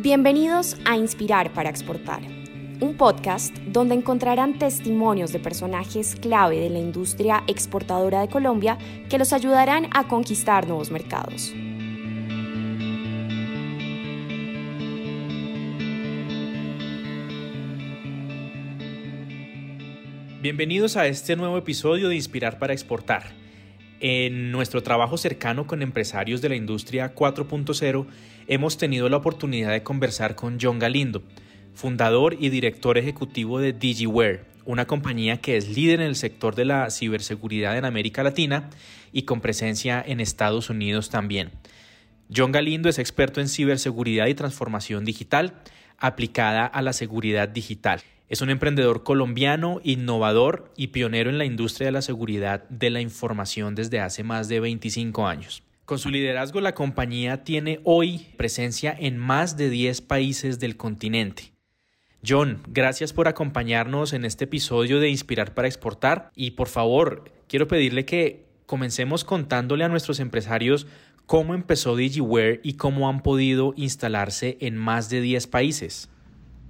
Bienvenidos a Inspirar para Exportar, un podcast donde encontrarán testimonios de personajes clave de la industria exportadora de Colombia que los ayudarán a conquistar nuevos mercados. Bienvenidos a este nuevo episodio de Inspirar para Exportar. En nuestro trabajo cercano con empresarios de la industria 4.0 hemos tenido la oportunidad de conversar con John Galindo, fundador y director ejecutivo de DigiWare, una compañía que es líder en el sector de la ciberseguridad en América Latina y con presencia en Estados Unidos también. John Galindo es experto en ciberseguridad y transformación digital aplicada a la seguridad digital. Es un emprendedor colombiano, innovador y pionero en la industria de la seguridad de la información desde hace más de 25 años. Con su liderazgo, la compañía tiene hoy presencia en más de 10 países del continente. John, gracias por acompañarnos en este episodio de Inspirar para Exportar y por favor, quiero pedirle que comencemos contándole a nuestros empresarios cómo empezó DigiWare y cómo han podido instalarse en más de 10 países.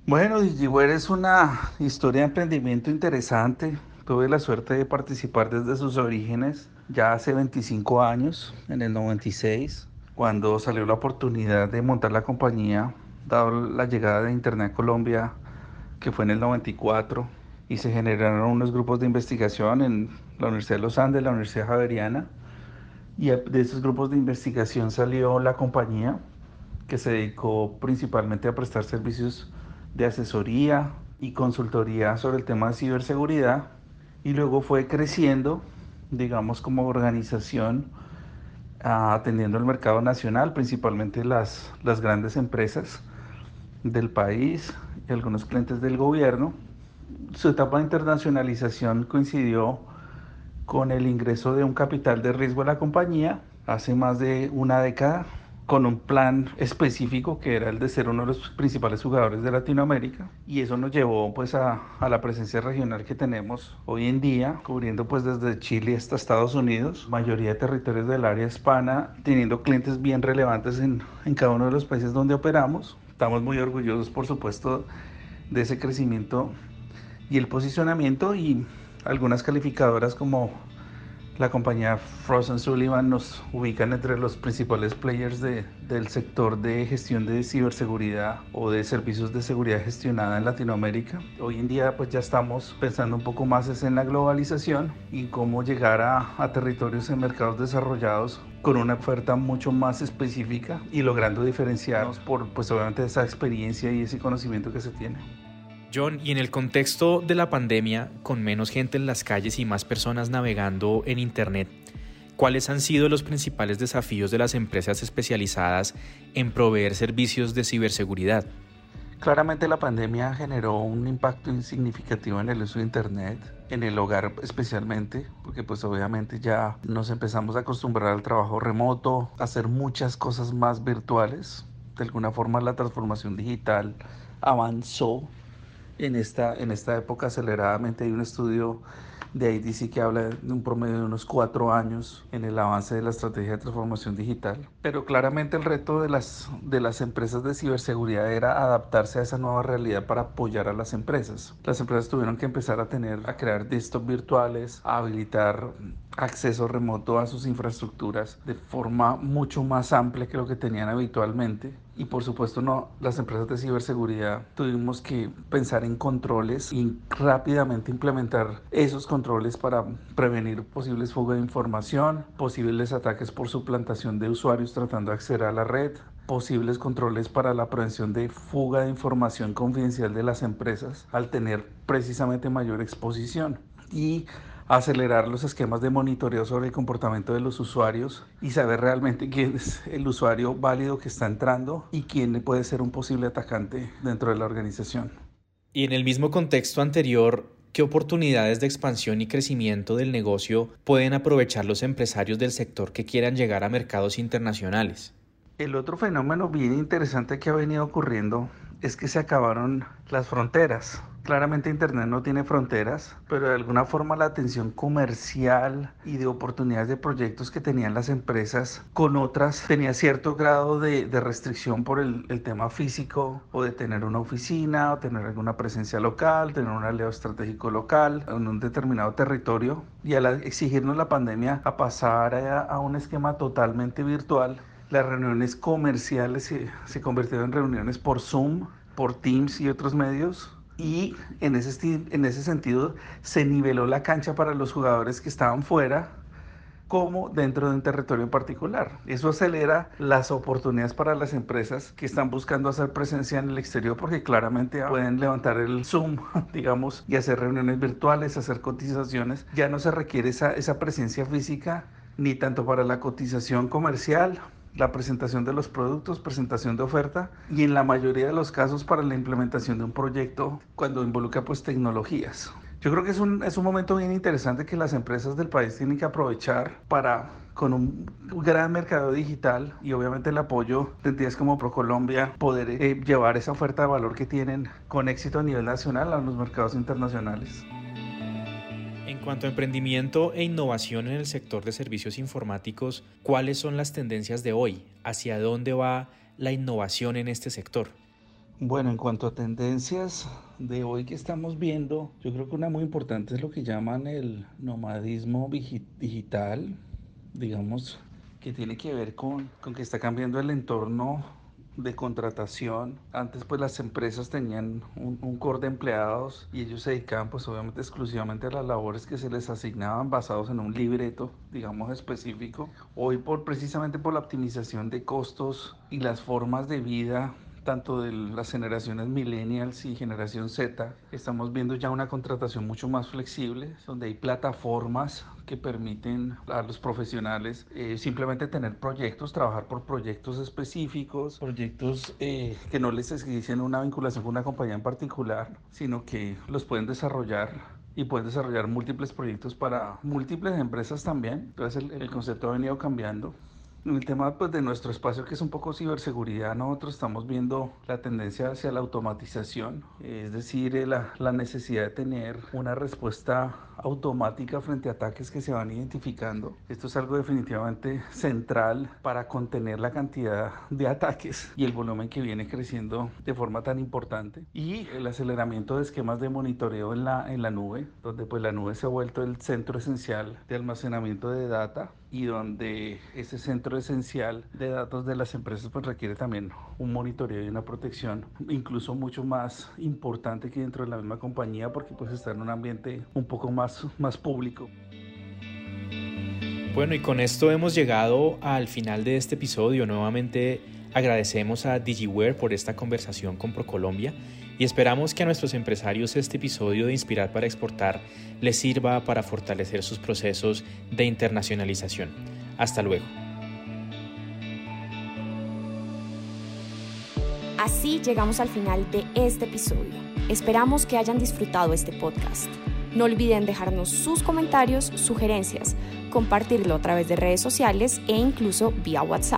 Bueno, DigiWare es una historia de emprendimiento interesante. Tuve la suerte de participar desde sus orígenes ya hace 25 años, en el 96, cuando salió la oportunidad de montar la compañía, dado la llegada de Internet Colombia, que fue en el 94, y se generaron unos grupos de investigación en la Universidad de los Andes, la Universidad Javeriana, y de esos grupos de investigación salió la compañía que se dedicó principalmente a prestar servicios de asesoría y consultoría sobre el tema de ciberseguridad y luego fue creciendo, digamos, como organización, ah, atendiendo el mercado nacional, principalmente las, las grandes empresas del país y algunos clientes del gobierno. Su etapa de internacionalización coincidió con el ingreso de un capital de riesgo a la compañía hace más de una década con un plan específico que era el de ser uno de los principales jugadores de Latinoamérica. Y eso nos llevó pues a, la presencia regional que tenemos hoy en día cubriendo pues desde Chile hasta Estados Unidos mayoría de territorios del área hispana teniendo clientes bien relevantes en, en cada uno de los países donde operamos. Estamos muy orgullosos por supuesto de ese crecimiento y el posicionamiento y algunas calificadoras como la compañía Frost Sullivan nos ubican entre los principales players de, del sector de gestión de ciberseguridad o de servicios de seguridad gestionada en Latinoamérica. Hoy en día pues ya estamos pensando un poco más en la globalización y cómo llegar a, a territorios en mercados desarrollados con una oferta mucho más específica y logrando diferenciarnos por pues obviamente esa experiencia y ese conocimiento que se tiene. John, y en el contexto de la pandemia, con menos gente en las calles y más personas navegando en Internet, ¿cuáles han sido los principales desafíos de las empresas especializadas en proveer servicios de ciberseguridad? Claramente la pandemia generó un impacto insignificativo en el uso de Internet, en el hogar especialmente, porque pues obviamente ya nos empezamos a acostumbrar al trabajo remoto, a hacer muchas cosas más virtuales. De alguna forma la transformación digital avanzó en esta, en esta época aceleradamente. Hay un estudio de IDC que habla de un promedio de unos cuatro años en el avance de la estrategia de transformación digital. Pero claramente el reto de las, de las empresas de ciberseguridad era adaptarse a esa nueva realidad para apoyar a las empresas. Las empresas tuvieron que empezar a tener, a crear desktops virtuales, a habilitar acceso remoto a sus infraestructuras de forma mucho más amplia que lo que tenían habitualmente. Y por supuesto, no, las empresas de ciberseguridad tuvimos que pensar en controles y rápidamente implementar esos controles para prevenir posibles fugas de información, posibles ataques por suplantación de usuarios tratando de acceder a la red, posibles controles para la prevención de fuga de información confidencial de las empresas al tener precisamente mayor exposición. Y acelerar los esquemas de monitoreo sobre el comportamiento de los usuarios y saber realmente quién es el usuario válido que está entrando y quién puede ser un posible atacante dentro de la organización. Y en el mismo contexto anterior, ¿qué oportunidades de expansión y crecimiento del negocio pueden aprovechar los empresarios del sector que quieran llegar a mercados internacionales? El otro fenómeno bien interesante que ha venido ocurriendo es que se acabaron las fronteras. Claramente Internet no tiene fronteras, pero de alguna forma la atención comercial y de oportunidades de proyectos que tenían las empresas con otras tenía cierto grado de, restricción por el, el, tema físico o de tener una oficina o tener alguna presencia local, tener un aliado estratégico local en un determinado territorio. Y al exigirnos la pandemia a pasar a, a un esquema totalmente virtual, las reuniones comerciales se, se convirtieron en reuniones por Zoom, por Teams y otros medios y en ese, en ese sentido se niveló la cancha para los jugadores que estaban fuera como dentro de un territorio en particular. Eso acelera las oportunidades para las empresas que están buscando hacer presencia en el exterior porque claramente pueden levantar el Zoom, digamos, y hacer reuniones virtuales, hacer cotizaciones. Ya no se requiere esa, esa presencia física ni tanto para la cotización comercial la presentación de los productos, presentación de oferta y en la mayoría de los casos para la implementación de un proyecto cuando involucra pues tecnologías. Yo creo que es un, es un momento bien interesante que las empresas del país tienen que aprovechar para con un gran mercado digital y obviamente el apoyo de entidades como ProColombia, poder eh, llevar esa oferta de valor que tienen con éxito a nivel nacional a los mercados internacionales. En cuanto a emprendimiento e innovación en el sector de servicios informáticos, ¿cuáles son las tendencias de hoy? ¿Hacia dónde va la innovación en este sector? Bueno, en cuanto a tendencias de hoy que estamos viendo, yo creo que una muy importante es lo que llaman el nomadismo digital, digamos, que tiene que ver con, con que está cambiando el entorno de contratación. Antes pues las empresas tenían un, un, core de empleados y ellos se dedicaban pues obviamente exclusivamente a las labores que se les asignaban basados en un libreto digamos específico. Hoy por precisamente por la optimización de costos y las formas de vida tanto de las generaciones millennials y generación Z, estamos viendo ya una contratación mucho más flexible, donde hay plataformas que permiten a los profesionales eh, simplemente tener proyectos, trabajar por proyectos específicos, proyectos eh, que no les exigen una vinculación con una compañía en particular, sino que los pueden desarrollar y pueden desarrollar múltiples proyectos para múltiples empresas también. Entonces el, el concepto ha venido cambiando el tema pues, de nuestro espacio, que es un poco ciberseguridad, nosotros estamos viendo la tendencia hacia la automatización, es decir, eh, la, la necesidad de tener una respuesta automática frente a ataques que se van identificando. Esto es algo definitivamente central para contener la cantidad de ataques y el volumen que viene creciendo de forma tan importante. Y el aceleramiento de esquemas de monitoreo en la, en la nube, donde pues la nube se ha vuelto el centro esencial de almacenamiento de data y donde ese centro esencial de datos de las empresas pues requiere también un monitoreo y una protección incluso mucho más importante que dentro de la misma compañía porque pues está en un ambiente un poco más, más público. Bueno, y con esto hemos llegado al final de este episodio. Nuevamente agradecemos a DigiWare por esta conversación con ProColombia y esperamos que a nuestros empresarios este episodio de Inspirar para Exportar les sirva para fortalecer sus procesos de internacionalización. Hasta luego. Así llegamos al final de este episodio. Esperamos que hayan disfrutado este podcast. No olviden dejarnos sus comentarios, sugerencias, compartirlo a través de redes sociales e incluso vía WhatsApp.